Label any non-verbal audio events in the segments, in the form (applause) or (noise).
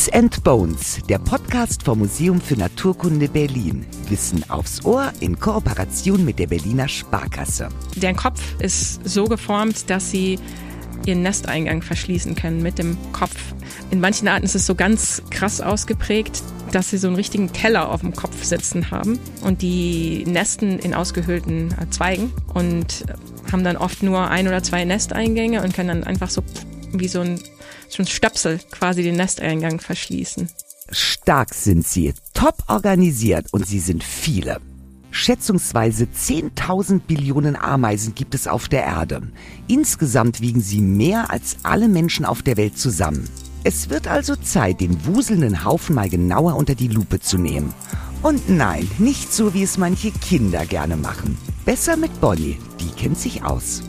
Bits and Bones, der Podcast vom Museum für Naturkunde Berlin. Wissen aufs Ohr in Kooperation mit der Berliner Sparkasse. Der Kopf ist so geformt, dass sie ihren Nesteingang verschließen können mit dem Kopf. In manchen Arten ist es so ganz krass ausgeprägt, dass sie so einen richtigen Teller auf dem Kopf sitzen haben und die nesten in ausgehöhlten Zweigen und haben dann oft nur ein oder zwei Nesteingänge und können dann einfach so wie so ein, ein Stöpsel quasi den Nesteingang verschließen. Stark sind sie, top organisiert und sie sind viele. Schätzungsweise 10.000 Billionen Ameisen gibt es auf der Erde. Insgesamt wiegen sie mehr als alle Menschen auf der Welt zusammen. Es wird also Zeit, den wuselnden Haufen mal genauer unter die Lupe zu nehmen. Und nein, nicht so, wie es manche Kinder gerne machen. Besser mit Bonnie, die kennt sich aus.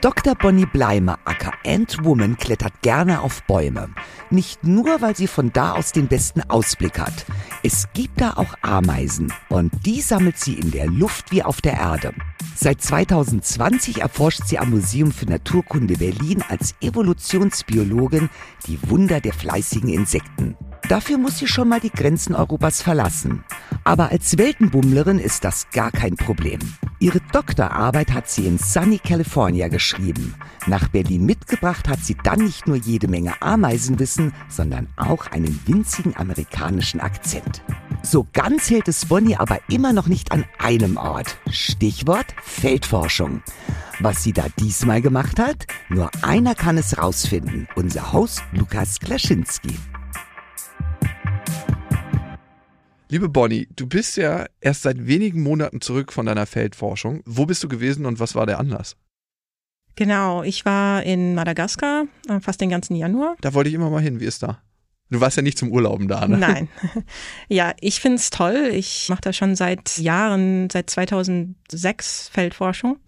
Dr. Bonnie Bleimer, aka Ant-Woman, klettert gerne auf Bäume. Nicht nur, weil sie von da aus den besten Ausblick hat. Es gibt da auch Ameisen und die sammelt sie in der Luft wie auf der Erde. Seit 2020 erforscht sie am Museum für Naturkunde Berlin als Evolutionsbiologin die Wunder der fleißigen Insekten. Dafür muss sie schon mal die Grenzen Europas verlassen. Aber als Weltenbummlerin ist das gar kein Problem. Ihre Doktorarbeit hat sie in Sunny California geschrieben. Nach Berlin mitgebracht hat sie dann nicht nur jede Menge Ameisenwissen, sondern auch einen winzigen amerikanischen Akzent. So ganz hält es Bonnie aber immer noch nicht an einem Ort. Stichwort Feldforschung. Was sie da diesmal gemacht hat? Nur einer kann es rausfinden. Unser Host Lukas Klaschinski. Liebe Bonnie, du bist ja erst seit wenigen Monaten zurück von deiner Feldforschung. Wo bist du gewesen und was war der Anlass? Genau, ich war in Madagaskar äh, fast den ganzen Januar. Da wollte ich immer mal hin. Wie ist da? Du warst ja nicht zum Urlauben da, ne? Nein. (laughs) Ja, ich finde es toll. Ich mache da schon seit Jahren, seit 2006 Feldforschung.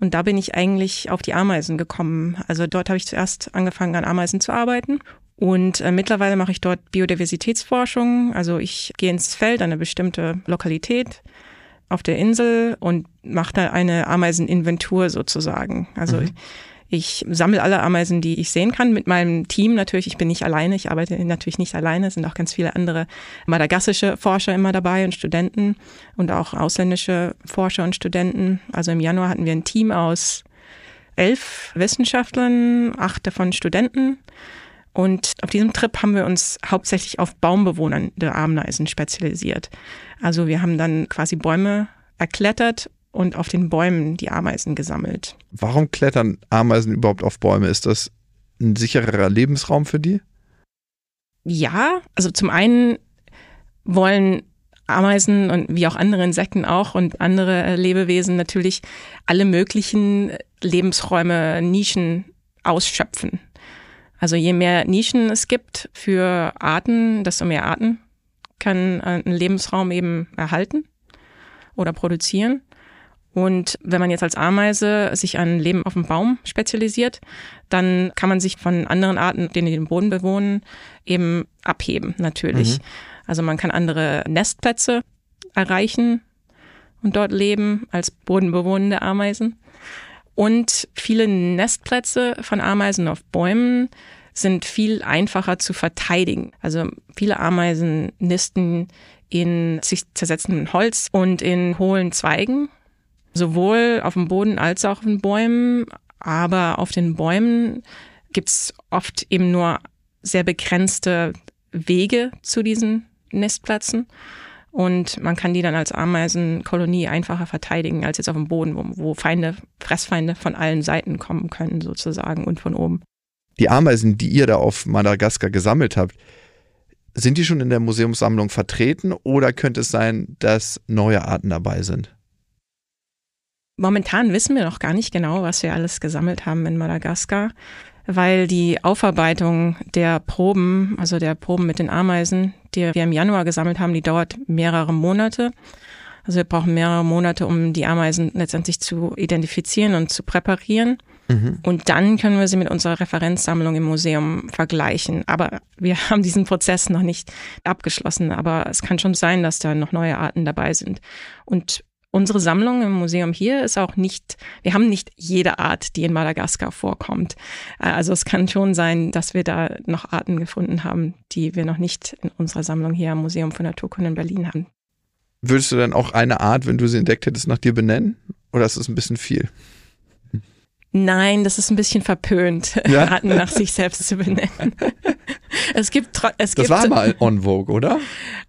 Und da bin ich eigentlich auf die Ameisen gekommen. Also dort habe ich zuerst angefangen, an Ameisen zu arbeiten und äh, mittlerweile mache ich dort Biodiversitätsforschung. Also ich gehe ins Feld, eine bestimmte Lokalität auf der Insel und mache da eine Ameiseninventur sozusagen. Also mhm. ich, ich sammle alle Ameisen, die ich sehen kann, mit meinem Team natürlich. Ich bin nicht alleine, ich arbeite natürlich nicht alleine. Es sind auch ganz viele andere madagassische Forscher immer dabei und Studenten und auch ausländische Forscher und Studenten. Also im Januar hatten wir ein Team aus elf Wissenschaftlern, acht davon Studenten. Und auf diesem Trip haben wir uns hauptsächlich auf Baumbewohnern der Ameisen spezialisiert. Also wir haben dann quasi Bäume erklettert und auf den Bäumen die Ameisen gesammelt. Warum klettern Ameisen überhaupt auf Bäume? Ist das ein sichererer Lebensraum für die? Ja, also zum einen wollen Ameisen und wie auch andere Insekten auch und andere Lebewesen natürlich alle möglichen Lebensräume, Nischen ausschöpfen. Also je mehr Nischen es gibt für Arten, desto mehr Arten kann ein Lebensraum eben erhalten oder produzieren. Und wenn man jetzt als Ameise sich an Leben auf dem Baum spezialisiert, dann kann man sich von anderen Arten, die den Boden bewohnen, eben abheben, natürlich. Mhm. Also man kann andere Nestplätze erreichen und dort leben als bodenbewohnende Ameisen. Und viele Nestplätze von Ameisen auf Bäumen sind viel einfacher zu verteidigen. Also viele Ameisen nisten in sich zersetzendem Holz und in hohlen Zweigen, sowohl auf dem Boden als auch auf den Bäumen. Aber auf den Bäumen gibt's oft eben nur sehr begrenzte Wege zu diesen Nestplätzen. Und man kann die dann als Ameisenkolonie einfacher verteidigen als jetzt auf dem Boden, wo, wo Feinde, Fressfeinde von allen Seiten kommen können sozusagen und von oben. Die Ameisen, die ihr da auf Madagaskar gesammelt habt, sind die schon in der Museumssammlung vertreten oder könnte es sein, dass neue Arten dabei sind? Momentan wissen wir noch gar nicht genau, was wir alles gesammelt haben in Madagaskar weil die Aufarbeitung der Proben, also der Proben mit den Ameisen, die wir im Januar gesammelt haben, die dauert mehrere Monate. Also wir brauchen mehrere Monate, um die Ameisen letztendlich zu identifizieren und zu präparieren. Mhm. Und dann können wir sie mit unserer Referenzsammlung im Museum vergleichen. Aber wir (laughs) haben diesen Prozess noch nicht abgeschlossen. Aber es kann schon sein, dass da noch neue Arten dabei sind. Und unsere Sammlung im Museum hier ist auch nicht, wir haben nicht jede Art, die in Madagaskar vorkommt. Äh, also es kann schon sein, dass wir da noch Arten gefunden haben, die wir noch nicht in unserer Sammlung hier am Museum für Naturkunde in Berlin haben. Würdest du dann auch eine Art, wenn du sie entdeckt hättest, nach dir benennen? Oder ist das ein bisschen viel? Nein, das ist ein bisschen verpönt, (laughs) ja? Arten nach sich selbst zu benennen. (laughs) es gibt, es das gibt, war mal on vogue, oder?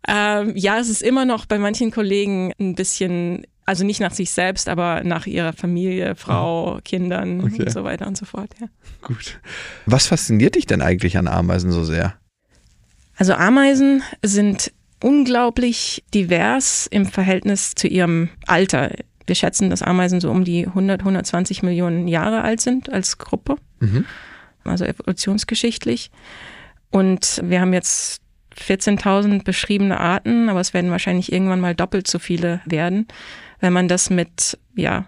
Ähm, ja, es ist immer noch bei manchen Kollegen ein bisschen, also nicht nach sich selbst, aber nach ihrer Familie, Frau, oh. Kindern okay. und so weiter und so fort. Ja. Gut. Was fasziniert dich denn eigentlich an Ameisen so sehr? Also Ameisen sind unglaublich divers im Verhältnis zu ihrem Alter. Wir schätzen, dass Ameisen so um die 100, 120 Millionen Jahre alt sind als Gruppe, mhm. also evolutionsgeschichtlich. Und wir haben jetzt 14.000 beschriebene Arten, aber es werden wahrscheinlich irgendwann mal doppelt so viele werden. Wenn man das mit ja,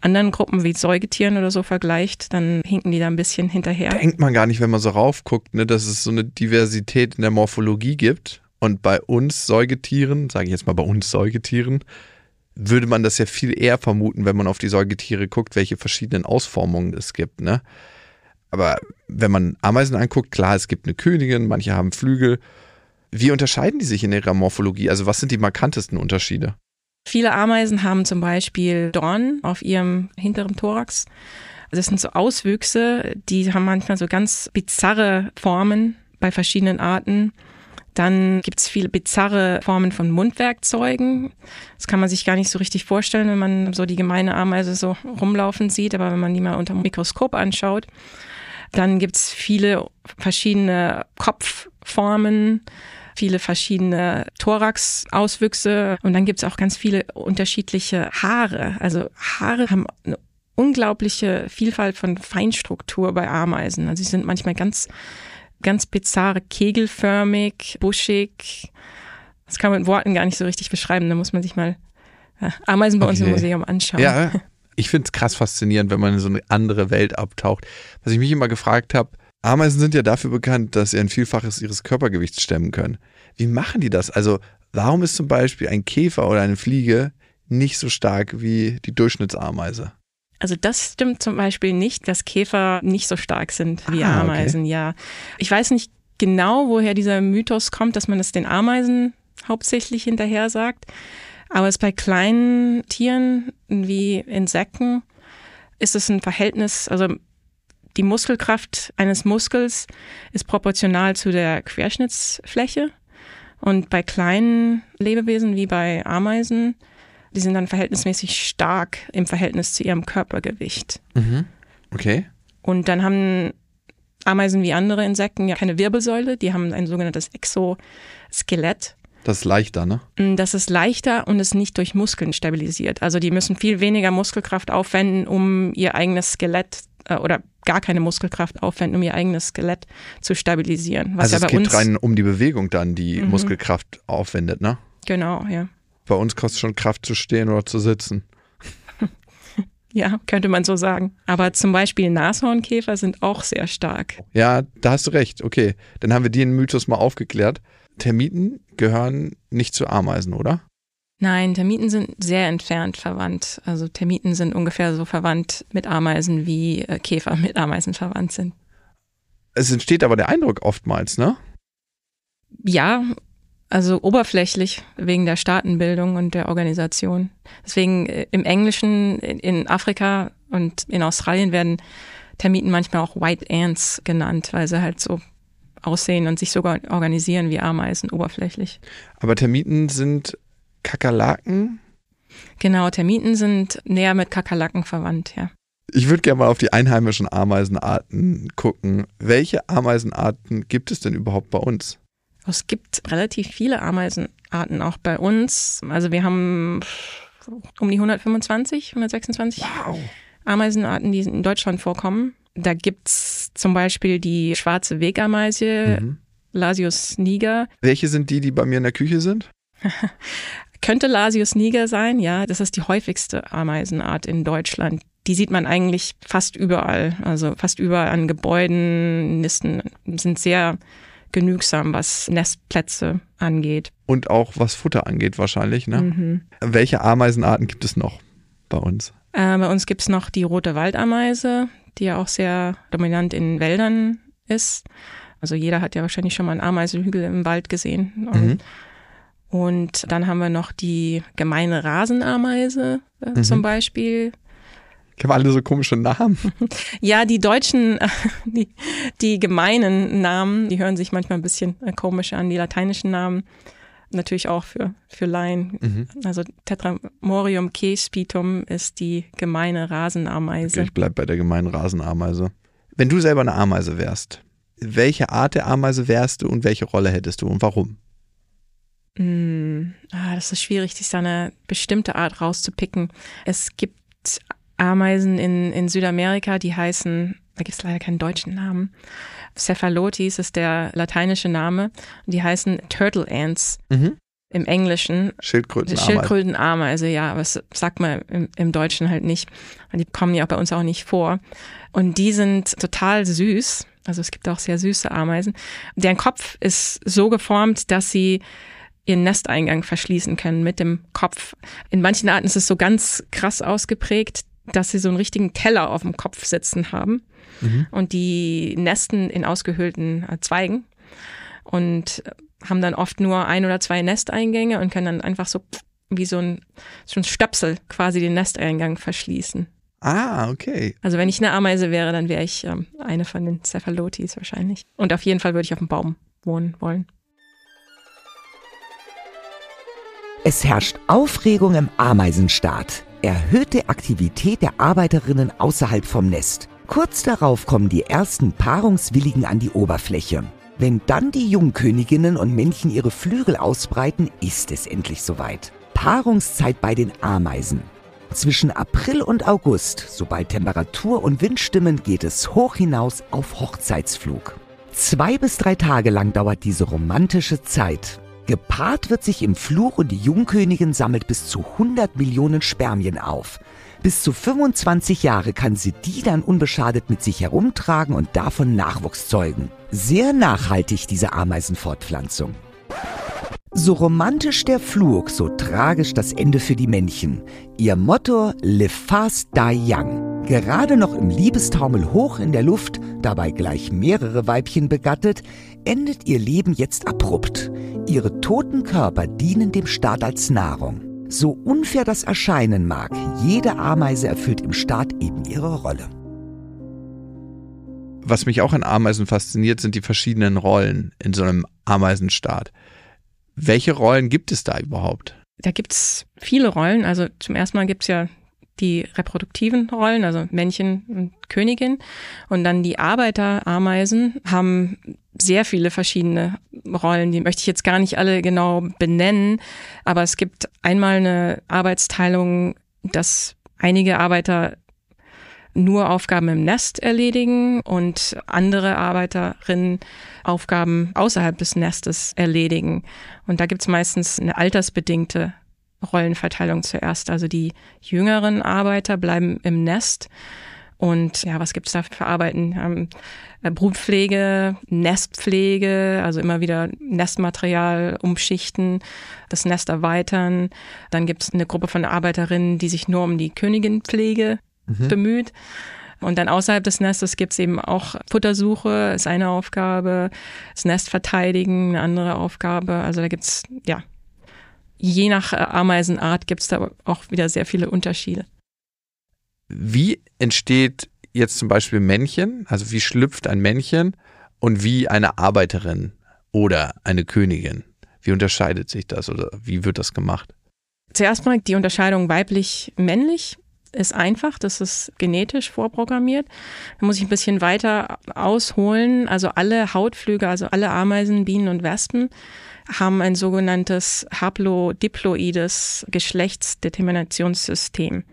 anderen Gruppen wie Säugetieren oder so vergleicht, dann hinken die da ein bisschen hinterher. Denkt man gar nicht, wenn man so raufguckt, ne, dass es so eine Diversität in der Morphologie gibt. Und bei uns Säugetieren, sage ich jetzt mal bei uns Säugetieren, würde man das ja viel eher vermuten, wenn man auf die Säugetiere guckt, welche verschiedenen Ausformungen es gibt. Ne? Aber wenn man Ameisen anguckt, klar, es gibt eine Königin, manche haben Flügel. Wie unterscheiden die sich in ihrer Morphologie? Also was sind die markantesten Unterschiede? Viele Ameisen haben zum Beispiel Dornen auf ihrem hinteren Thorax. Das sind so Auswüchse, die haben manchmal so ganz bizarre Formen bei verschiedenen Arten. Dann gibt es viele bizarre Formen von Mundwerkzeugen. Das kann man sich gar nicht so richtig vorstellen, wenn man so die gemeine Ameise so rumlaufen sieht, aber wenn man die mal unter dem Mikroskop anschaut. Dann gibt es viele verschiedene Kopfformen, viele verschiedene Thorax-Auswüchse und dann gibt es auch ganz viele unterschiedliche Haare. Also Haare haben eine unglaubliche Vielfalt von Feinstruktur bei Ameisen. Also sie sind manchmal ganz ganz bizarre, kegelförmig, buschig. Das kann man mit Worten gar nicht so richtig beschreiben. Da muss man sich mal ja, Ameisen bei okay. uns im Museum anschauen. Ja, (laughs) ich finde es krass faszinierend, wenn man in so eine andere Welt abtaucht. Was ich mich immer gefragt habe, Ameisen sind ja dafür bekannt, dass sie ein Vielfaches ihres Körpergewichts stemmen können. Wie machen die das? Also, warum ist zum Beispiel ein Käfer oder eine Fliege nicht so stark wie die Durchschnittsameise? Also das stimmt zum Beispiel nicht, dass Käfer nicht so stark sind wie ah, Ameisen, okay. ja. Ich weiß nicht genau, woher dieser Mythos kommt, dass man es den Ameisen hauptsächlich hinterher sagt. Aber es bei kleinen Tieren wie Insekten ist es ein Verhältnis, also die Muskelkraft eines Muskels ist proportional zu der Querschnittsfläche. Und bei kleinen Lebewesen wie bei Ameisen die sind dann verhältnismäßig stark im Verhältnis zu ihrem Körpergewicht. Mhm. Okay. Und dann haben Ameisen wie andere Insekten ja keine Wirbelsäule, die haben ein sogenanntes Exoskelett. Das ist leichter, ne? Mm, das ist leichter und ist nicht durch Muskeln stabilisiert. Also die müssen viel weniger Muskelkraft aufwenden, um ihr eigenes Skelett äh, oder gar keine Muskelkraft aufwenden, um ihr eigenes Skelett zu stabilisieren. also ja es geht rein um die Bewegung dann, die mhm. Muskelkraft aufwendet, ne? Genau, ja. Bei uns kostet schon Kraft zu stehen oder zu sitzen. (laughs) Ja, könnte man so sagen. Aber zum Beispiel Nashornkäfer sind auch sehr stark. Ja, da hast du recht. Okay, dann haben wir den Mythos mal aufgeklärt. Termiten gehören nicht zu Ameisen, oder? Nein, Termiten sind sehr entfernt verwandt. Also Termiten sind ungefähr so verwandt mit Ameisen, wie äh, Käfer mit Ameisen verwandt sind. Es entsteht aber der Eindruck oftmals, ne? Ja, also oberflächlich wegen der Staatenbildung und der Organisation. Deswegen äh, im Englischen, in Afrika und in Australien werden Termiten manchmal auch White Ants genannt, weil sie halt so aussehen und sich sogar organisieren wie Ameisen oberflächlich. Aber Termiten sind Kakerlaken? Genau, Termiten sind näher mit Kakerlaken verwandt, ja. Ich würde gerne mal auf die einheimischen Ameisenarten gucken. Welche Ameisenarten gibt es denn überhaupt bei uns? Es gibt relativ viele Ameisenarten auch bei uns. Also wir haben um die 125, 126 wow. Ameisenarten, die in Deutschland vorkommen. Da gibt es zum Beispiel die schwarze Wegameise, mhm. Lasius niger. Welche sind die, die bei mir in der Küche sind? (laughs) Könnte Lasius niger sein, ja. Das ist die häufigste Ameisenart in Deutschland. Die sieht man eigentlich fast überall. Also fast überall an Gebäuden, Nisten sind sehr genügsam, was Nestplätze angeht. Und auch was Futter angeht wahrscheinlich. Ne? Mhm. Welche Ameisenarten gibt es noch bei uns? Äh, bei uns gibt es noch die rote Waldameise, die ja auch sehr dominant in Wäldern ist. Also jeder hat ja wahrscheinlich schon mal einen Ameisenhügel im Wald gesehen. Mhm. Und dann haben wir noch die gemeine Rasenameise äh, Mhm. zum Beispiel. Ich habe alle so komische Namen. (laughs) Ja, die deutschen, (laughs) die, die gemeinen Namen, die hören sich manchmal ein bisschen äh, komisch an. Die lateinischen Namen natürlich auch für, für Laien. Mhm. Also Tetramorium cespitum ist die gemeine Rasenameise. Ich bleib bei der gemeinen Rasenameise. Wenn du selber eine Ameise wärst, welche Art der Ameise wärst du und welche Rolle hättest du und warum? Mm, ah, das ist schwierig, sich da eine bestimmte Art rauszupicken. Es gibt Ameisen in, in Südamerika, die heißen, da gibt es leider keinen deutschen Namen. Cephalotes ist der lateinische Name. Und die heißen Turtle Ants Mhm. im Englischen. Schildkrötenameise. Schildkrötenameise, ja, aber das sagt man im, im Deutschen halt nicht. Die kommen ja auch bei uns auch nicht vor. Und die sind total süß. Also es gibt auch sehr süße Ameisen. Deren Kopf ist so geformt, dass sie ihren Nesteingang verschließen können mit dem Kopf. In manchen Arten ist es so ganz krass ausgeprägt, dass sie so einen richtigen Teller auf dem Kopf sitzen haben. Mhm. Und die nesten in ausgehöhlten äh, Zweigen und haben dann oft nur ein oder zwei Nesteingänge und können dann einfach so wie so ein, so ein Stöpsel quasi den Nesteingang verschließen. Ah, okay. Also wenn ich eine Ameise wäre, dann wäre ich ähm, eine von den Cephalotes wahrscheinlich. Und auf jeden Fall würde ich auf dem Baum wohnen wollen. Es herrscht Aufregung im Ameisenstaat. Erhöhte Aktivität der Arbeiterinnen außerhalb vom Nest. Kurz darauf kommen die ersten Paarungswilligen an die Oberfläche. Wenn dann die Jungköniginnen und Männchen ihre Flügel ausbreiten, ist es endlich soweit. Paarungszeit bei den Ameisen. Zwischen April und August, sobald Temperatur und Wind stimmen, geht es hoch hinaus auf Hochzeitsflug. Zwei bis drei Tage lang dauert diese romantische Zeit. Gepaart wird sich im Flug und die Jungkönigin sammelt bis zu 100 Millionen Spermien auf. Bis zu 25 Jahre kann sie die dann unbeschadet mit sich herumtragen und davon Nachwuchs zeugen. Sehr nachhaltig diese Ameisenfortpflanzung. So romantisch der Flug, so tragisch das Ende für die Männchen. Ihr Motto Live fast, die young. Gerade noch im Liebestaumel hoch in der Luft, dabei gleich mehrere Weibchen begattet, endet ihr Leben jetzt abrupt. Ihre toten Körper dienen dem Staat als Nahrung. So unfair das erscheinen mag, jede Ameise erfüllt im Staat eben ihre Rolle. Was mich auch an Ameisen fasziniert, sind die verschiedenen Rollen in so einem Ameisenstaat. Welche Rollen gibt es da überhaupt? Da gibt's viele Rollen. Also zum ersten Mal gibt's ja die reproduktiven Rollen, also Männchen und Königin. Und dann die Arbeiterameisen haben sehr viele verschiedene Rollen. Die möchte ich jetzt gar nicht alle genau benennen. Aber es gibt einmal eine Arbeitsteilung, dass einige Arbeiter nur Aufgaben im Nest erledigen und andere Arbeiterinnen Aufgaben außerhalb des Nestes erledigen. Und da gibt's meistens eine altersbedingte Rollenverteilung zuerst. Also die jüngeren Arbeiter bleiben im Nest. Und ja, was gibt's da für Arbeiten? Ähm, Brutpflege, Nestpflege, also immer wieder Nestmaterial umschichten, das Nest erweitern. Dann gibt's eine Gruppe von Arbeiterinnen, die sich nur um die Königinpflege Mhm. bemüht. Und dann außerhalb des Nestes gibt's eben auch Futtersuche, ist eine Aufgabe, das Nest verteidigen, eine andere Aufgabe. Also da gibt's ja, je nach äh, Ameisenart gibt's da auch wieder sehr viele Unterschiede. Wie entsteht jetzt zum Beispiel Männchen? Also wie schlüpft ein Männchen und wie eine Arbeiterin oder eine Königin? Wie unterscheidet sich das oder wie wird das gemacht? Zuerst mal die Unterscheidung weiblich-männlich ist einfach, das ist genetisch vorprogrammiert. Da muss ich ein bisschen weiter ausholen. Also alle Hautflüge, also alle Ameisen, Bienen und Wespen haben ein sogenanntes haplodiploides Geschlechtsdeterminationssystem.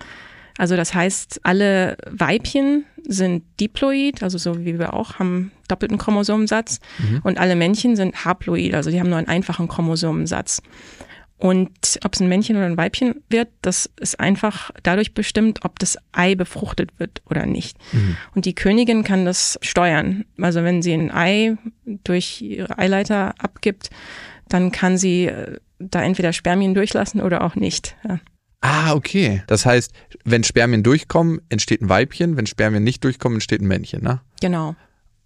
Also das heißt, alle Weibchen sind diploid, also so wie wir auch, haben doppelten Chromosomensatz. Und alle Männchen sind haploid, also die haben nur einen einfachen Chromosomensatz. Und ob es ein Männchen oder ein Weibchen wird, das ist einfach dadurch bestimmt, ob das Ei befruchtet wird oder nicht. Mhm. Und die Königin kann das steuern. Also wenn sie ein Ei durch ihre Eileiter abgibt, dann kann sie äh, da entweder Spermien durchlassen oder auch nicht. Ja. Ah, okay. Das heißt, wenn Spermien durchkommen, entsteht ein Weibchen, wenn Spermien nicht durchkommen, entsteht ein Männchen, ne? Genau.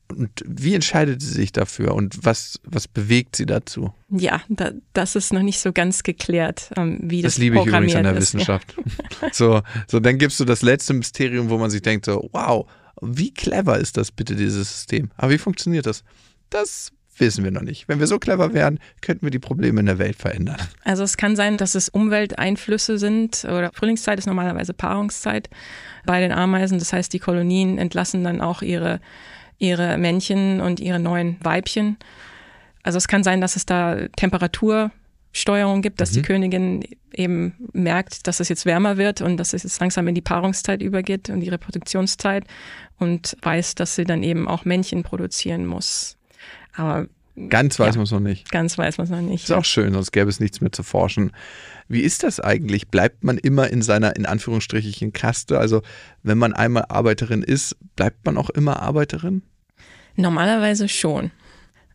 Und wie entscheidet sie sich dafür und was, was bewegt sie dazu? Ja, da, das ist noch nicht so ganz geklärt, ähm, wie das Das liebe ich übrigens an der ist. Wissenschaft. Ja. (laughs) So, so, dann gibst du das letzte Mysterium, wo man sich denkt, so, wow, wie clever ist das bitte, dieses System? Aber wie funktioniert das? Das wissen wir noch nicht. Wenn wir so clever wären, könnten wir die Probleme in der Welt verändern. Also es kann sein, dass es Umwelteinflüsse sind oder Frühlingszeit ist normalerweise Paarungszeit bei den Ameisen. Das heißt, die Kolonien entlassen dann auch ihre, ihre Männchen und ihre neuen Weibchen. Also es kann sein, dass es da Temperatursteuerung gibt, dass mhm. die Königin eben merkt, dass es jetzt wärmer wird und dass es jetzt langsam in die Paarungszeit übergeht und die Reproduktionszeit und weiß, dass sie dann eben auch Männchen produzieren muss. Aber Ganz weiß ja, man es noch nicht. Ganz weiß man es noch nicht. Ist auch schön, sonst gäbe es nichts mehr zu forschen. Wie ist das eigentlich? Bleibt man immer in seiner, in Anführungsstrichen, Kaste? Also, wenn man einmal Arbeiterin ist, bleibt man auch immer Arbeiterin? Normalerweise schon.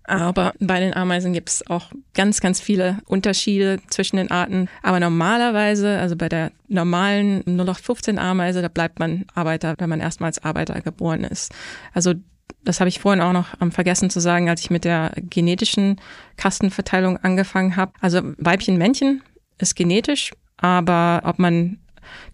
Aber bei den Ameisen gibt es auch ganz, ganz viele Unterschiede zwischen den Arten. Aber normalerweise, also bei der normalen 0815 Ameise, da bleibt man Arbeiter, wenn man erstmals Arbeiter geboren ist. Also das habe ich vorhin auch noch ähm, vergessen zu sagen, als ich mit der genetischen Kastenverteilung angefangen habe. Also Weibchen, Männchen ist genetisch, aber ob man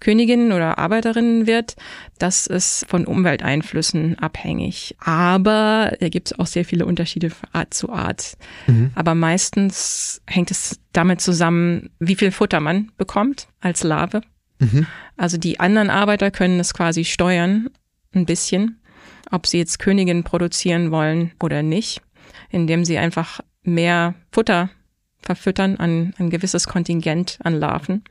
Königin oder Arbeiterin wird, das ist von Umwelteinflüssen abhängig. Aber da gibt es auch sehr viele Unterschiede von Art zu Art. Mhm. Aber meistens hängt es damit zusammen, wie viel Futter man bekommt als Larve. Mhm. Also die anderen Arbeiter können es quasi steuern, ein bisschen ob sie jetzt Königin produzieren wollen oder nicht, indem sie einfach mehr Futter verfüttern an ein gewisses Kontingent an Larven.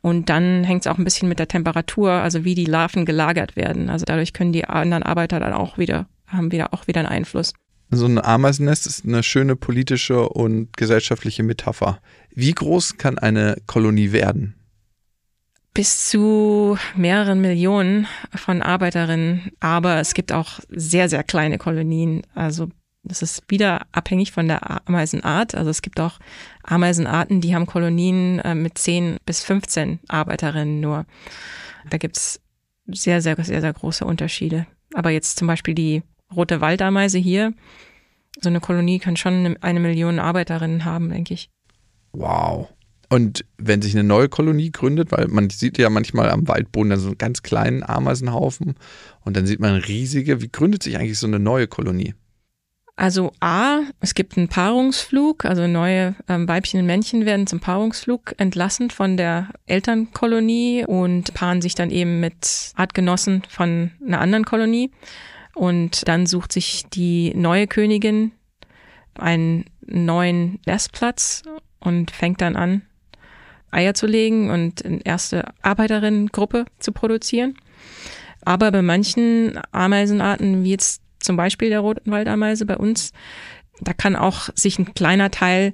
Und dann hängt es auch ein bisschen mit der Temperatur, also wie die Larven gelagert werden. Also dadurch können die anderen Arbeiter dann auch wieder, haben wieder auch wieder einen Einfluss. So ein Ameisennest ist eine schöne politische und gesellschaftliche Metapher. Wie groß kann eine Kolonie werden? Bis zu mehreren Millionen von Arbeiterinnen. Aber es gibt auch sehr, sehr kleine Kolonien. Also das ist wieder abhängig von der Ameisenart. Also es gibt auch Ameisenarten, die haben Kolonien äh, mit 10 bis 15 Arbeiterinnen nur. Da gibt's sehr, sehr, sehr, sehr große Unterschiede. Aber jetzt zum Beispiel die rote Waldameise hier, so eine Kolonie kann schon eine Million Arbeiterinnen haben, denke ich. Wow. Und wenn sich eine neue Kolonie gründet, weil man sieht ja manchmal am Waldboden dann so einen ganz kleinen Ameisenhaufen und dann sieht man riesige, wie gründet sich eigentlich so eine neue Kolonie? Also A, es gibt einen Paarungsflug, also neue ähm, Weibchen und Männchen werden zum Paarungsflug entlassen von der Elternkolonie und paaren sich dann eben mit Artgenossen von einer anderen Kolonie. Und dann sucht sich die neue Königin einen neuen Nestplatz und fängt dann an, Eier zu legen und eine erste Arbeiterinnengruppe zu produzieren. Aber bei manchen Ameisenarten, wie jetzt zum Beispiel der roten Waldameise bei uns, da kann auch sich ein kleiner Teil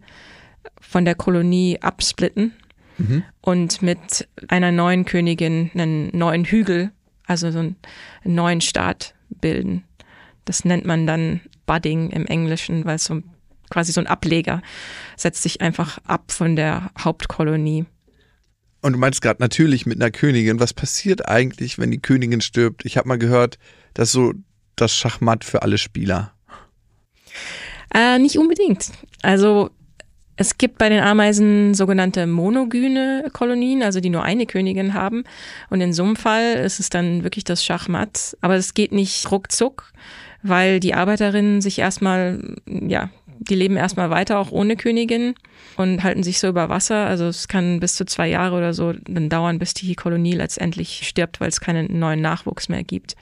von der Kolonie absplitten mhm. und mit einer neuen Königin einen neuen Hügel, also so einen neuen Staat bilden. Das nennt man dann Budding im Englischen, weil es so quasi so ein Ableger, setzt sich einfach ab von der Hauptkolonie. Und du meinst gerade natürlich mit einer Königin. Was passiert eigentlich, wenn die Königin stirbt? Ich habe mal gehört, dass so das Schachmatt für alle Spieler. Äh, nicht unbedingt. Also es gibt bei den Ameisen sogenannte monogyne Kolonien, also die nur eine Königin haben. Und in so einem Fall ist es dann wirklich das Schachmatt. Aber es geht nicht ruckzuck, weil die Arbeiterinnen sich erstmal ja, die leben erstmal weiter, auch ohne Königin und halten sich so über Wasser. Also es kann bis zu zwei Jahre oder so dann dauern, bis die Kolonie letztendlich stirbt, weil es keinen neuen Nachwuchs mehr gibt.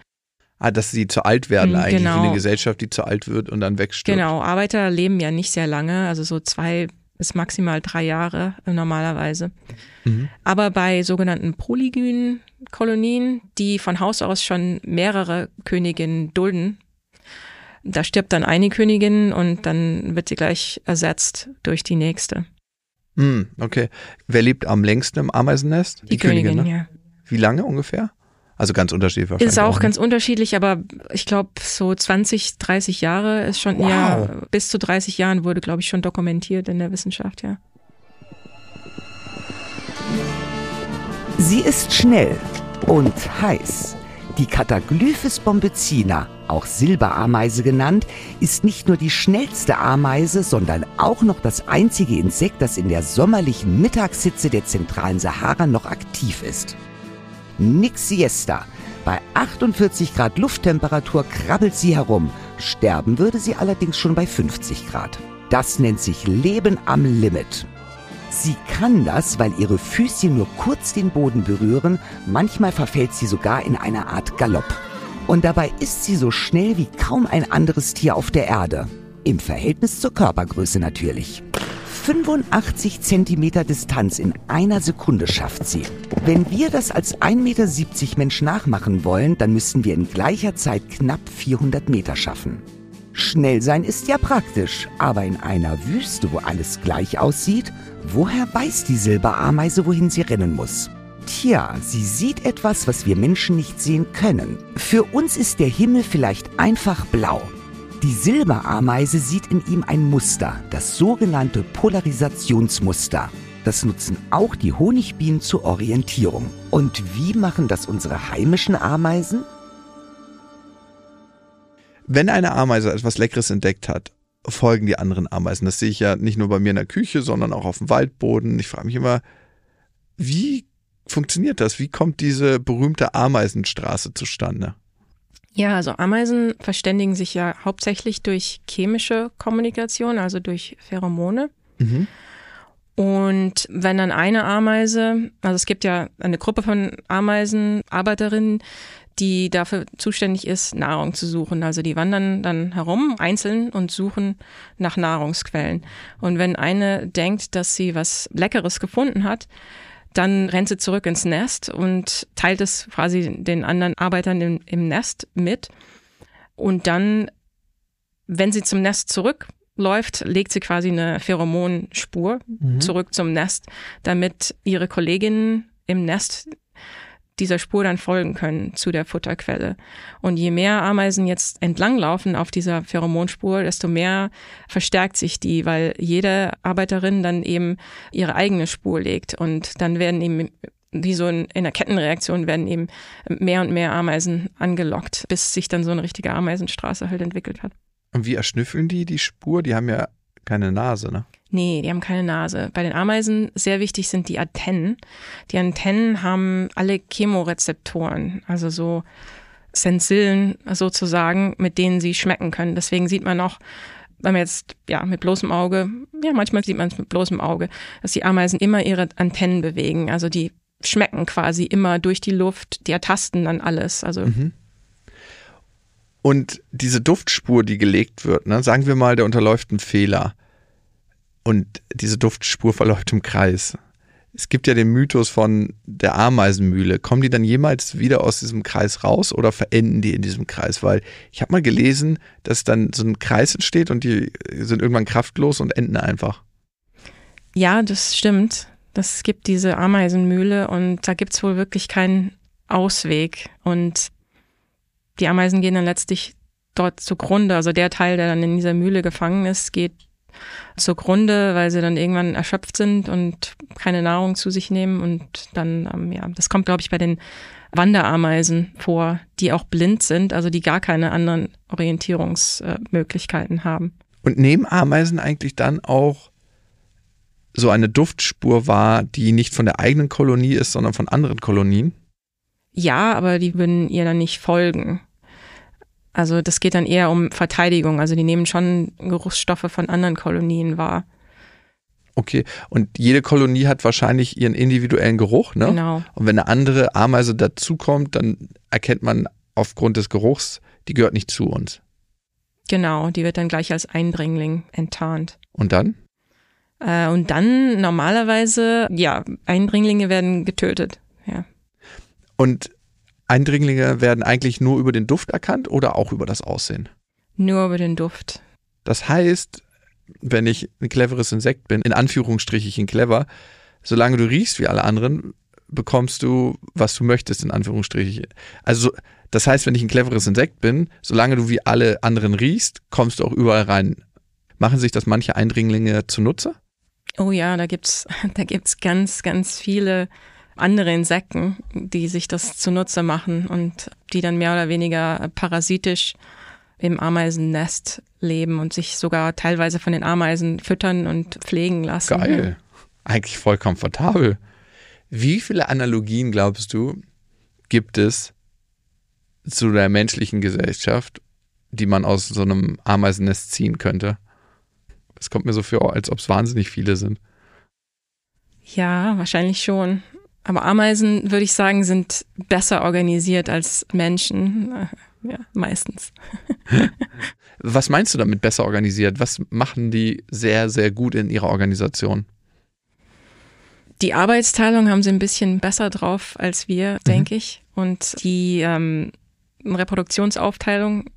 Ah, dass sie zu alt werden mhm, eigentlich, genau. eine Gesellschaft, die zu alt wird und dann wegstirbt. Genau, Arbeiter leben ja nicht sehr lange, also so zwei bis maximal drei Jahre normalerweise. Mhm. Aber bei sogenannten polygynen Kolonien, die von Haus aus schon mehrere Königinnen dulden, da stirbt dann eine Königin und dann wird sie gleich ersetzt durch die nächste. Hm, okay. Wer lebt am längsten im Ameisennest? Die, Königin, ne? ja. Wie lange ungefähr? Also ganz unterschiedlich wahrscheinlich. Ist auch, auch ganz unterschiedlich, aber ich glaube so 20, 30 Jahre ist schon wow. eher, bis zu 30 Jahren wurde, glaube ich, schon dokumentiert in der Wissenschaft, ja. Sie ist schnell und heiß. Die Cataglyphis bombicina, auch Silberameise genannt, ist nicht nur die schnellste Ameise, sondern auch noch das einzige Insekt, das in der sommerlichen Mittagshitze der zentralen Sahara noch aktiv ist. Nix Siesta. Bei 48 Grad Lufttemperatur krabbelt sie herum. Sterben würde sie allerdings schon bei 50 Grad. Das nennt sich Leben am Limit. Sie kann das, weil ihre Füßchen nur kurz den Boden berühren, manchmal verfällt sie sogar in eine Art Galopp. Und dabei ist sie so schnell wie kaum ein anderes Tier auf der Erde. Im Verhältnis zur Körpergröße natürlich. 85 Zentimeter Distanz in einer Sekunde schafft sie. Wenn wir das als 1,70 Meter Mensch nachmachen wollen, dann müssen wir in gleicher Zeit knapp 400 Meter schaffen. Schnell sein ist ja praktisch, aber in einer Wüste, wo alles gleich aussieht, woher weiß die Silberameise, wohin sie rennen muss? Tja, sie sieht etwas, was wir Menschen nicht sehen können. Für uns ist der Himmel vielleicht einfach blau. Die Silberameise sieht in ihm ein Muster, das sogenannte Polarisationsmuster. Das nutzen auch die Honigbienen zur Orientierung. Und wie machen das unsere heimischen Ameisen? Wenn eine Ameise etwas Leckeres entdeckt hat, folgen die anderen Ameisen. Das sehe ich ja nicht nur bei mir in der Küche, sondern auch auf dem Waldboden. Ich frage mich immer, wie funktioniert das? Wie kommt diese berühmte Ameisenstraße zustande? Ja, also Ameisen verständigen sich ja hauptsächlich durch chemische Kommunikation, also durch Pheromone. Mhm. Und wenn dann eine Ameise, also es gibt ja eine Gruppe von Ameisenarbeiterinnen, die dafür zuständig ist, Nahrung zu suchen. Also die wandern dann herum, einzeln und suchen nach Nahrungsquellen. Und wenn eine denkt, dass sie was Leckeres gefunden hat, dann rennt sie zurück ins Nest und teilt es quasi den anderen Arbeitern im, im Nest mit. Und dann, wenn sie zum Nest zurückläuft, legt sie quasi eine Pheromonspur mhm. zurück zum Nest, damit ihre Kolleginnen im Nest dieser Spur dann folgen können zu der Futterquelle. Und je mehr Ameisen jetzt entlanglaufen auf dieser Pheromonspur, desto mehr verstärkt sich die, weil jede Arbeiterin dann eben ihre eigene Spur legt und dann werden eben wie so in, in einer Kettenreaktion werden eben mehr und mehr Ameisen angelockt, bis sich dann so eine richtige Ameisenstraße halt entwickelt hat. Und wie erschnüffeln die die Spur? Die haben ja keine Nase, ne? Nee, die haben keine Nase. Bei den Ameisen sehr wichtig sind die Antennen. Die Antennen haben alle Chemorezeptoren, also so Sensillen sozusagen, mit denen sie schmecken können. Deswegen sieht man auch, wenn man jetzt ja mit bloßem Auge, ja manchmal sieht man es mit bloßem Auge, dass die Ameisen immer ihre Antennen bewegen. Also die schmecken quasi immer durch die Luft, die ertasten dann alles. Also mhm. Und diese Duftspur, die gelegt wird, ne, sagen wir mal, der unterläuft einen Fehler und diese Duftspur verläuft im Kreis. Es gibt ja den Mythos von der Ameisenmühle. Kommen die dann jemals wieder aus diesem Kreis raus oder verenden die in diesem Kreis? Weil ich habe mal gelesen, dass dann so ein Kreis entsteht und die sind irgendwann kraftlos und enden einfach. Ja, das stimmt. Das gibt diese Ameisenmühle und da gibt es wohl wirklich keinen Ausweg. Und die Ameisen gehen dann letztlich dort zugrunde. Also der Teil, der dann in dieser Mühle gefangen ist, geht zugrunde, weil sie dann irgendwann erschöpft sind und keine Nahrung zu sich nehmen. Und dann, ähm, ja, das kommt, glaube ich, bei den Wanderameisen vor, die auch blind sind, also die gar keine anderen Orientierungsmöglichkeiten haben. Und nehmen Ameisen eigentlich dann auch so eine Duftspur wahr, die nicht von der eigenen Kolonie ist, sondern von anderen Kolonien? Ja, aber die würden ihr dann nicht folgen. Also das geht dann eher um Verteidigung. Also die nehmen schon Geruchsstoffe von anderen Kolonien wahr. Okay, und jede Kolonie hat wahrscheinlich ihren individuellen Geruch, ne? Genau. Und wenn eine andere Ameise dazukommt, dann erkennt man aufgrund des Geruchs, die gehört nicht zu uns. Genau, die wird dann gleich als Eindringling enttarnt. Und dann? Äh, und dann normalerweise, ja, Eindringlinge werden getötet, ja. Und Eindringlinge werden eigentlich nur über den Duft erkannt oder auch über das Aussehen? Nur über den Duft. Das heißt, wenn ich ein cleveres Insekt bin, in Anführungsstrichen clever, solange du riechst wie alle anderen, bekommst du, was du möchtest, in Anführungsstrichen. Also, das heißt, wenn ich ein cleveres Insekt bin, solange du wie alle anderen riechst, kommst du auch überall rein. Machen sich das manche Eindringlinge zunutze? Oh ja, da gibt's, (laughs) da gibt's ganz, ganz viele andere Insekten, die sich das zunutze machen und die dann mehr oder weniger parasitisch im Ameisennest leben und sich sogar teilweise von den Ameisen füttern und pflegen lassen. Geil. Eigentlich voll komfortabel. Wie viele Analogien glaubst du, gibt es zu der menschlichen Gesellschaft, die man aus so einem Ameisennest ziehen könnte? Es kommt mir so vor, als ob es wahnsinnig viele sind. Ja, wahrscheinlich schon. Aber Ameisen, würde ich sagen, sind besser organisiert als Menschen. Äh, ja, meistens. (laughs) Was meinst du damit besser organisiert? Was machen die sehr, sehr gut in ihrer Organisation? Die Arbeitsteilung haben sie ein bisschen besser drauf als wir, mhm. denke ich. Und die ähm, Reproduktionsaufteilung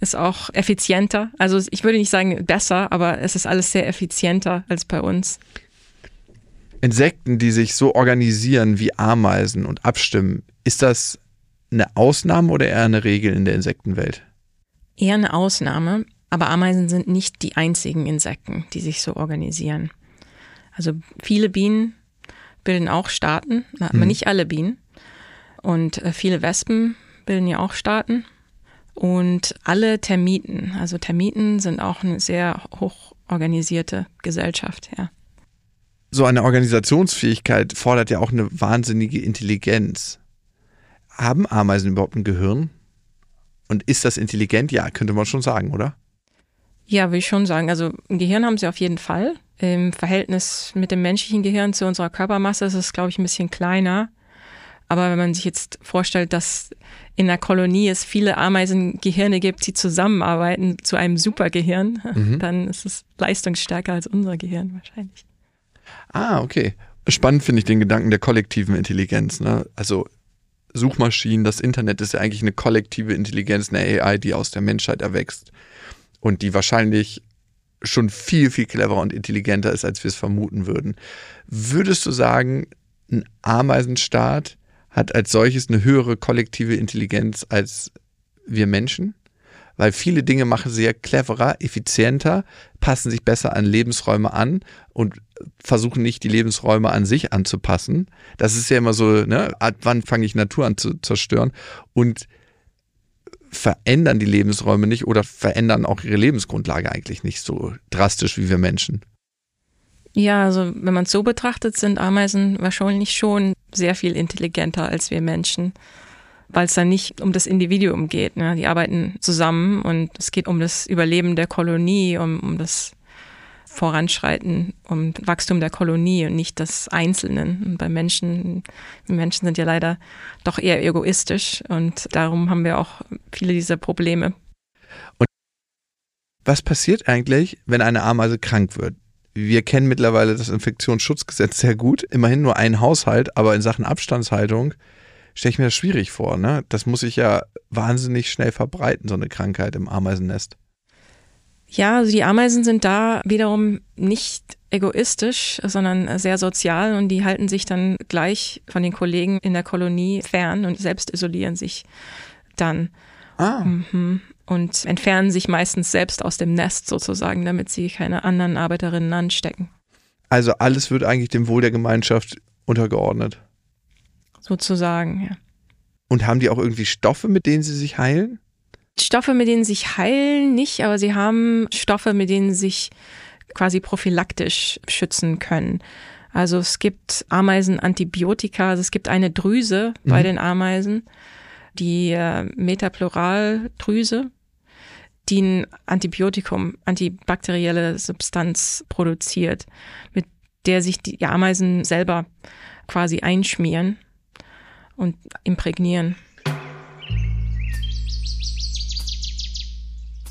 ist auch effizienter. Also ich würde nicht sagen besser, aber es ist alles sehr effizienter als bei uns. Insekten, die sich so organisieren wie Ameisen und abstimmen, ist das eine Ausnahme oder eher eine Regel in der Insektenwelt? Eher eine Ausnahme, aber Ameisen sind nicht die einzigen Insekten, die sich so organisieren. Also viele Bienen bilden auch Staaten, aber mhm. nicht alle Bienen. Und äh, viele Wespen bilden ja auch Staaten. Und alle Termiten, also Termiten sind auch eine sehr hoch organisierte Gesellschaft, ja. So eine Organisationsfähigkeit fordert ja auch eine wahnsinnige Intelligenz. Haben Ameisen überhaupt ein Gehirn? Und ist das intelligent? Ja, könnte man schon sagen, oder? Ja, würde ich schon sagen. Also ein Gehirn haben sie auf jeden Fall. Im Verhältnis mit dem menschlichen Gehirn zu unserer Körpermasse ist es, glaube ich, ein bisschen kleiner. Aber wenn man sich jetzt vorstellt, dass in der Kolonie es viele Ameisengehirne gibt, die zusammenarbeiten zu einem Supergehirn, mhm. (laughs) dann ist es leistungsstärker als unser Gehirn wahrscheinlich. Ah, okay. Spannend finde ich den Gedanken der kollektiven Intelligenz. Ne? Also Suchmaschinen, das Internet ist ja eigentlich eine kollektive Intelligenz, eine AI, die aus der Menschheit erwächst und die wahrscheinlich schon viel, viel cleverer und intelligenter ist, als wir es vermuten würden. Würdest du sagen, ein Ameisenstaat hat als solches eine höhere kollektive Intelligenz als wir Menschen? Weil viele Dinge machen sie ja cleverer, effizienter, passen sich besser an Lebensräume an und versuchen nicht die Lebensräume an sich anzupassen. Das ist ja immer so, ne, ab wann fange ich Natur an zu zerstören? Und verändern die Lebensräume nicht oder verändern auch ihre Lebensgrundlage eigentlich nicht so drastisch wie wir Menschen. Ja, also wenn man es so betrachtet, sind Ameisen wahrscheinlich schon sehr viel intelligenter als wir Menschen, weil es dann nicht um das Individuum geht. Ne? Die arbeiten zusammen und es geht um das Überleben der Kolonie, um, um das Voranschreiten, um Wachstum der Kolonie und nicht des Einzelnen. Und bei Menschen, Menschen sind ja leider doch eher egoistisch und darum haben wir auch viele dieser Probleme. Und was passiert eigentlich, wenn eine Ameise krank wird? Wir kennen mittlerweile das Infektionsschutzgesetz sehr gut. Immerhin nur ein Haushalt, aber in Sachen Abstandshaltung stelle ich mir das schwierig vor. Ne? Das muss sich ja wahnsinnig schnell verbreiten, so eine Krankheit im Ameisennest. Ja, also die Ameisen sind da wiederum nicht egoistisch, sondern sehr sozial und die halten sich dann gleich von den Kollegen in der Kolonie fern und selbst isolieren sich dann. Ah. Mhm. Und entfernen sich meistens selbst aus dem Nest sozusagen, damit sie keine anderen Arbeiterinnen anstecken. Also alles wird eigentlich dem Wohl der Gemeinschaft untergeordnet. Sozusagen, ja. Und haben die auch irgendwie Stoffe, mit denen sie sich heilen? Stoffe, mit denen sie sich heilen, nicht, aber sie haben Stoffe, mit denen sie sich quasi prophylaktisch schützen können. Also es gibt Ameisenantibiotika, also es gibt eine Drüse mhm. bei den Ameisen, die äh, Metapluraldrüse, die ein Antibiotikum, antibakterielle Substanz produziert, mit der sich die Ameisen selber quasi einschmieren und imprägnieren.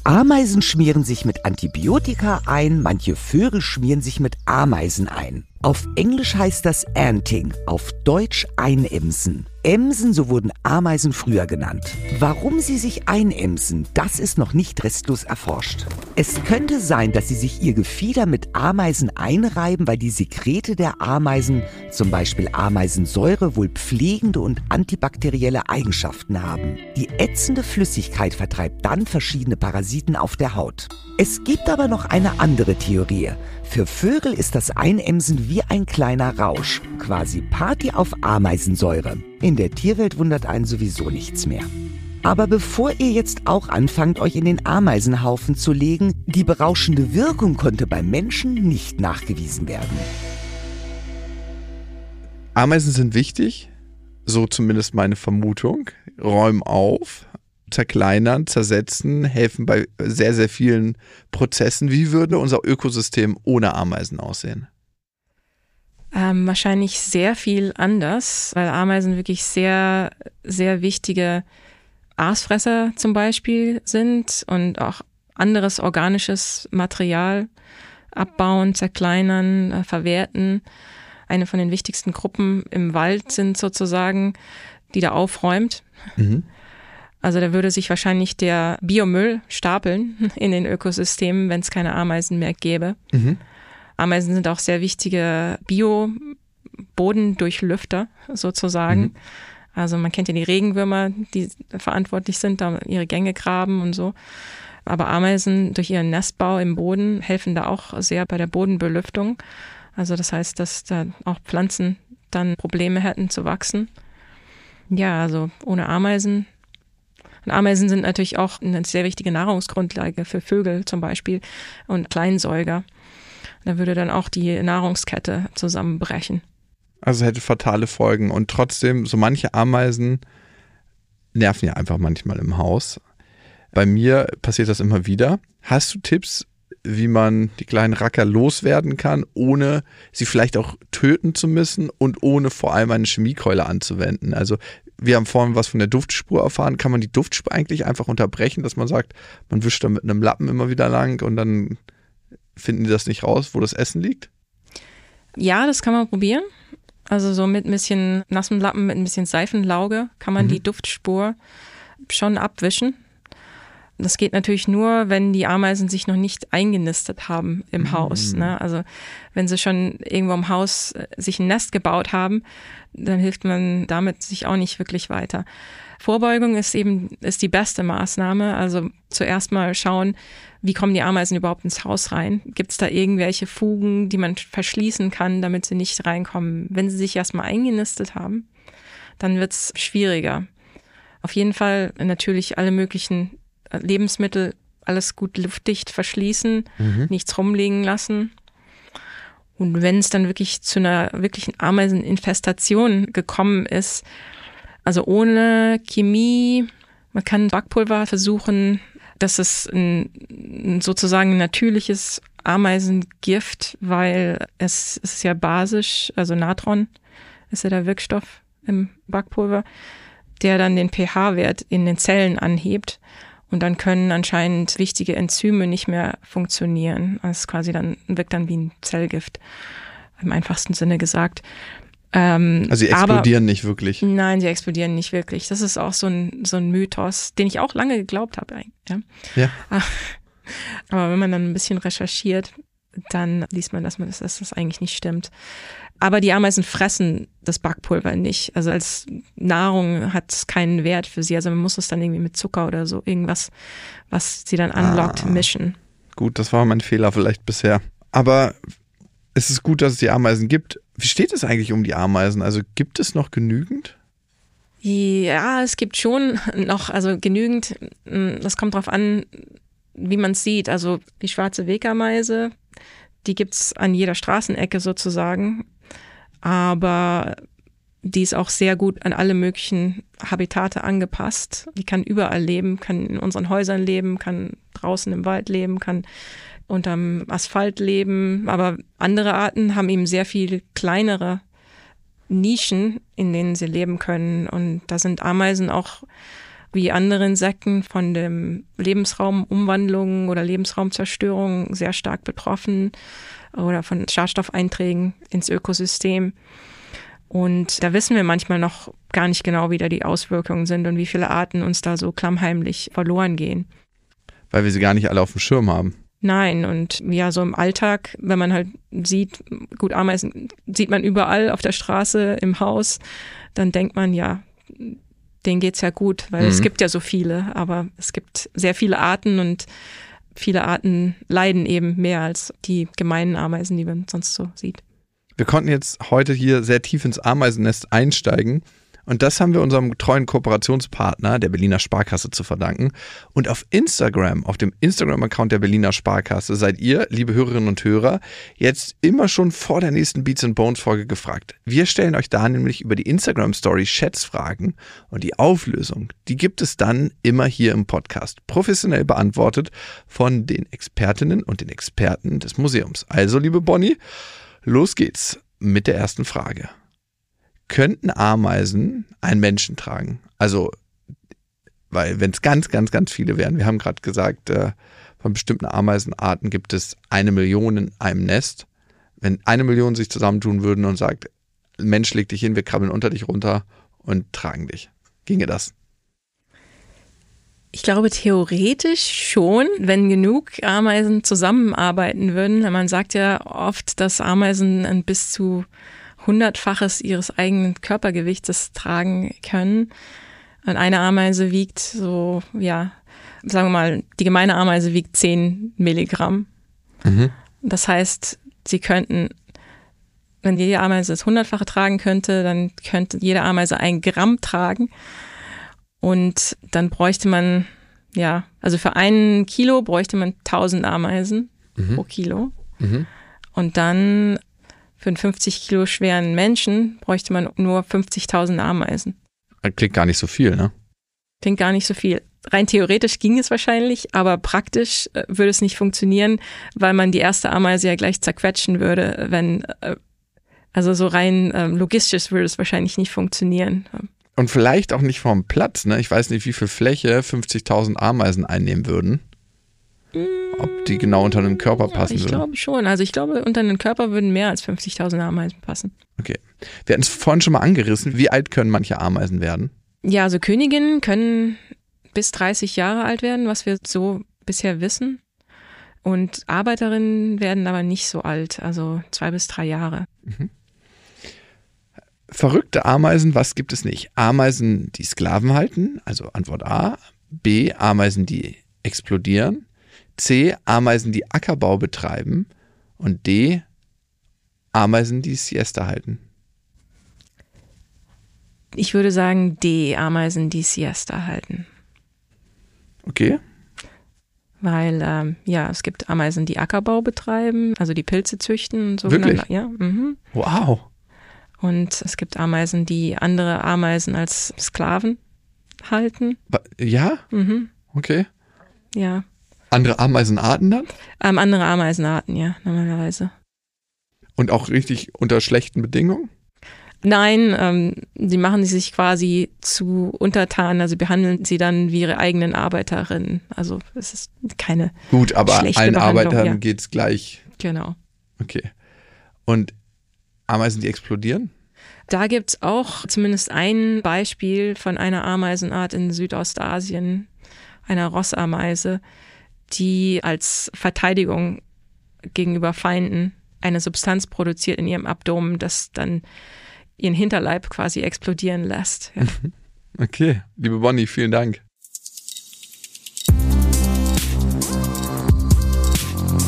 Ameisen schmieren sich mit Antibiotika ein, manche Vögel schmieren sich mit Ameisen ein. Auf Englisch heißt das Anting, auf Deutsch Einimsen. Emsen, so wurden Ameisen früher genannt. Warum sie sich einimsen, das ist noch nicht restlos erforscht. Es könnte sein, dass sie sich ihr Gefieder mit Ameisen einreiben, weil die Sekrete der Ameisen, zum Beispiel Ameisensäure, wohl pflegende und antibakterielle Eigenschaften haben. Die ätzende Flüssigkeit vertreibt dann verschiedene Parasiten auf der Haut. Es gibt aber noch eine andere Theorie. Für Vögel ist das Einämsen wie ein kleiner Rausch, quasi Party auf Ameisensäure. In der Tierwelt wundert einen sowieso nichts mehr. Aber bevor ihr jetzt auch anfangt, euch in den Ameisenhaufen zu legen, die berauschende Wirkung konnte beim Menschen nicht nachgewiesen werden. Ameisen sind wichtig, so zumindest meine Vermutung. Räumen auf, zerkleinern, zersetzen, helfen bei sehr, sehr vielen Prozessen. Wie würde unser Ökosystem ohne Ameisen aussehen? Ähm, wahrscheinlich sehr viel anders, weil Ameisen wirklich sehr, sehr wichtige Aasfresser zum Beispiel sind und auch anderes organisches Material abbauen, zerkleinern, äh, verwerten. Eine von den wichtigsten Gruppen im Wald sind sozusagen, die da aufräumt. Mhm. Also da würde sich wahrscheinlich der Biomüll stapeln (laughs) in den Ökosystemen, wenn es keine Ameisen mehr gäbe. Mhm. Ameisen sind auch sehr wichtige Bio-Bodendurchlüfter sozusagen. Mhm. Also man kennt ja die Regenwürmer, die verantwortlich sind, da ihre Gänge graben und so. Aber Ameisen durch ihren Nestbau im Boden helfen da auch sehr bei der Bodenbelüftung. Also das heißt, dass da auch Pflanzen dann Probleme hätten zu wachsen. Ja, also ohne Ameisen und Ameisen sind natürlich auch eine sehr wichtige Nahrungsgrundlage für Vögel zum Beispiel und Kleinsäuger. Da würde dann auch die Nahrungskette zusammenbrechen. Also hätte fatale Folgen. Und trotzdem, so manche Ameisen nerven ja einfach manchmal im Haus. Bei mir passiert das immer wieder. Hast du Tipps, wie man die kleinen Racker loswerden kann, ohne sie vielleicht auch töten zu müssen und ohne vor allem eine Chemiekeule anzuwenden? Also wir haben vorhin was von der Duftspur erfahren. Kann man die Duftspur eigentlich einfach unterbrechen, dass man sagt, man wischt da mit einem Lappen immer wieder lang und dann finden die das nicht raus, wo das Essen liegt? Ja, das kann man probieren. Also so mit ein bisschen nassem Lappen, mit ein bisschen Seifenlauge kann man mhm. die Duftspur schon abwischen. Das geht natürlich nur, wenn die Ameisen sich noch nicht eingenistet haben im mhm. Haus. Ne? Also wenn sie schon irgendwo im Haus äh, sich ein Nest gebaut haben, dann hilft man damit sich auch nicht wirklich weiter. Vorbeugung ist eben ist die beste Maßnahme. Also zuerst mal schauen, wie kommen die Ameisen überhaupt ins Haus rein? Gibt es da irgendwelche Fugen, die man verschließen kann, damit sie nicht reinkommen? Wenn sie sich erstmal eingenistet haben, dann wird es schwieriger. Auf jeden Fall natürlich alle möglichen Lebensmittel alles gut luftdicht verschließen, mhm. nichts rumliegen lassen. Und wenn es dann wirklich zu einer wirklichen Ameiseninfestation gekommen ist, also ohne Chemie, man kann Backpulver versuchen, das ist ein, sozusagen ein natürliches Ameisengift, weil es, es ist ja basisch, also Natron ist ja der Wirkstoff im Backpulver, der dann den pH-Wert in den Zellen anhebt. Und dann können anscheinend wichtige Enzyme nicht mehr funktionieren. Ist quasi dann, wirkt dann wie ein Zellgift, im einfachsten Sinne gesagt. Ähm, also sie explodieren aber, nicht wirklich. Nein, sie explodieren nicht wirklich. Das ist auch so ein, so ein Mythos, den ich auch lange geglaubt habe. Ja. ja. (laughs) Aber wenn man dann ein bisschen recherchiert, dann liest man, dass man das, dass das eigentlich nicht stimmt. Aber die Ameisen fressen das Backpulver nicht. Also als Nahrung hat es keinen Wert für sie. Also man muss es dann irgendwie mit Zucker oder so irgendwas, was sie dann anlockt, ah, mischen. Gut, das war mein Fehler vielleicht bisher. Aber es ist gut, dass es die Ameisen gibt. Wie steht es eigentlich um die Ameisen? Also gibt es noch genügend? Ja, es gibt schon noch, also genügend. Das kommt darauf an, wie man es sieht. Also die schwarze Wegameise, die gibt es an jeder Straßenecke sozusagen aber die ist auch sehr gut an alle möglichen Habitate angepasst. Die kann überall leben, kann in unseren Häusern leben, kann draußen im Wald leben, kann unterm Asphalt leben. Aber andere Arten haben eben sehr viel kleinere Nischen, in denen sie leben können. Und da sind Ameisen auch wie andere Insekten von dem Lebensraumumwandlung oder Lebensraumzerstörung sehr stark betroffen oder von Schadstoffeinträgen ins Ökosystem. Und da wissen wir manchmal noch gar nicht genau, wie da die Auswirkungen sind und wie viele Arten uns da so klammheimlich verloren gehen. Weil wir sie gar nicht alle auf dem Schirm haben. Nein, und ja, so im Alltag, wenn man halt sieht, gut, Ameisen sieht man überall auf der Straße, im Haus, dann denkt man, ja, denen geht's ja gut, weil mhm. es gibt ja so viele, aber es gibt sehr viele Arten und viele Arten leiden eben mehr als die gemeinen Ameisen, die man sonst so sieht. Wir konnten jetzt heute hier sehr tief ins Ameisennest einsteigen und das haben wir unserem treuen Kooperationspartner, der Berliner Sparkasse, zu verdanken. Und auf Instagram, auf dem Instagram-Account der Berliner Sparkasse, seid ihr, liebe Hörerinnen und Hörer, jetzt immer schon vor der nächsten Beats and Bones Folge gefragt. Wir stellen euch da nämlich über die Instagram-Story Schätzfragen und die Auflösung, die gibt es dann immer hier im Podcast, professionell beantwortet von den Expertinnen und den Experten des Museums. Also, liebe Bonnie, los geht's mit der ersten Frage könnten Ameisen einen Menschen tragen. Also, weil wenn es ganz, ganz, ganz viele wären, wir haben gerade gesagt, äh, von bestimmten Ameisenarten gibt es eine Million in einem Nest. Wenn eine Million sich zusammentun würden und sagt, Mensch, leg dich hin, wir krabbeln unter dich runter und tragen dich. Ginge das? Ich glaube theoretisch schon, wenn genug Ameisen zusammenarbeiten würden. Man sagt ja oft, dass Ameisen bis zu hundertfaches ihres eigenen Körpergewichtes tragen können. Und eine Ameise wiegt so, ja, sagen wir mal, die gemeine Ameise wiegt 10 Milligramm. Mhm. Das heißt, sie könnten, wenn jede Ameise das hundertfache tragen könnte, dann könnte jede Ameise ein Gramm tragen. Und dann bräuchte man, ja, also für ein Kilo bräuchte man 1000 Ameisen mhm. pro Kilo. Mhm. Und dann für einen 50 Kilo schweren Menschen bräuchte man nur 50.000 Ameisen. Klingt gar nicht so viel, ne? Klingt gar nicht so viel. Rein theoretisch ging es wahrscheinlich, aber praktisch äh, würde es nicht funktionieren, weil man die erste Ameise ja gleich zerquetschen würde, wenn, äh, also so rein ähm, logistisch würde es wahrscheinlich nicht funktionieren. Und vielleicht auch nicht vom Platz, ne? Ich weiß nicht, wie viel Fläche 50.000 Ameisen einnehmen würden. Ob die genau unter den Körper passen ja, ich würden? Ich glaube schon. Also ich glaube, unter den Körper würden mehr als 50.000 Ameisen passen. Okay. Wir hatten es vorhin schon mal angerissen. Wie alt können manche Ameisen werden? Ja, also Königinnen können bis 30 Jahre alt werden, was wir so bisher wissen. Und Arbeiterinnen werden aber nicht so alt, also zwei bis drei Jahre. Mhm. Verrückte Ameisen, was gibt es nicht? Ameisen, die Sklaven halten, also Antwort A. B. Ameisen, die explodieren. C. Ameisen, die Ackerbau betreiben. Und D. Ameisen, die Siesta halten. Ich würde sagen D. Ameisen, die Siesta halten. Okay. Weil, ähm, ja, es gibt Ameisen, die Ackerbau betreiben, also die Pilze züchten. So Wirklich? Ja. Mhm. Wow. Und es gibt Ameisen, die andere Ameisen als Sklaven halten. Ja? Mhm. Okay. Ja. Andere Ameisenarten dann? Ähm, andere Ameisenarten, ja, normalerweise. Und auch richtig unter schlechten Bedingungen? Nein, ähm, sie machen sich quasi zu Untertanen, also behandeln sie dann wie ihre eigenen Arbeiterinnen. Also es ist keine. Gut, aber allen Arbeitern ja. geht es gleich. Genau. Okay. Und Ameisen, die explodieren? Da gibt es auch zumindest ein Beispiel von einer Ameisenart in Südostasien, einer Rossameise, die als Verteidigung gegenüber Feinden eine Substanz produziert in ihrem Abdomen, das dann ihren Hinterleib quasi explodieren lässt. Ja. (laughs) Okay, liebe Bonnie, vielen Dank.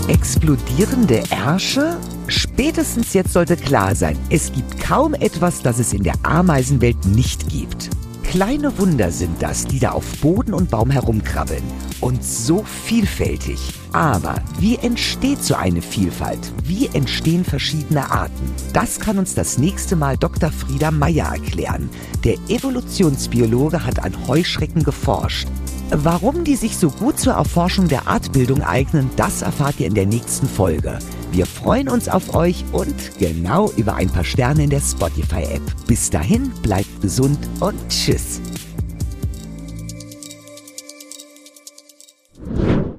Explodierende Ärsche? Spätestens jetzt sollte klar sein, es gibt kaum etwas, das es in der Ameisenwelt nicht gibt. Kleine Wunder sind das, die da auf Boden und Baum herumkrabbeln. Und so vielfältig. Aber wie entsteht so eine Vielfalt? Wie entstehen verschiedene Arten? Das kann uns das nächste Mal Dr. Frieda Meyer erklären. Der Evolutionsbiologe hat an Heuschrecken geforscht. Warum die sich so gut zur Erforschung der Artbildung eignen, das erfahrt ihr in der nächsten Folge. Wir freuen uns auf euch und genau über ein paar Sterne in der Spotify-App. Bis dahin, bleibt gesund und tschüss.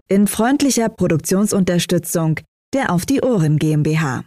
In freundlicher Produktionsunterstützung der Auf die Ohren GmbH.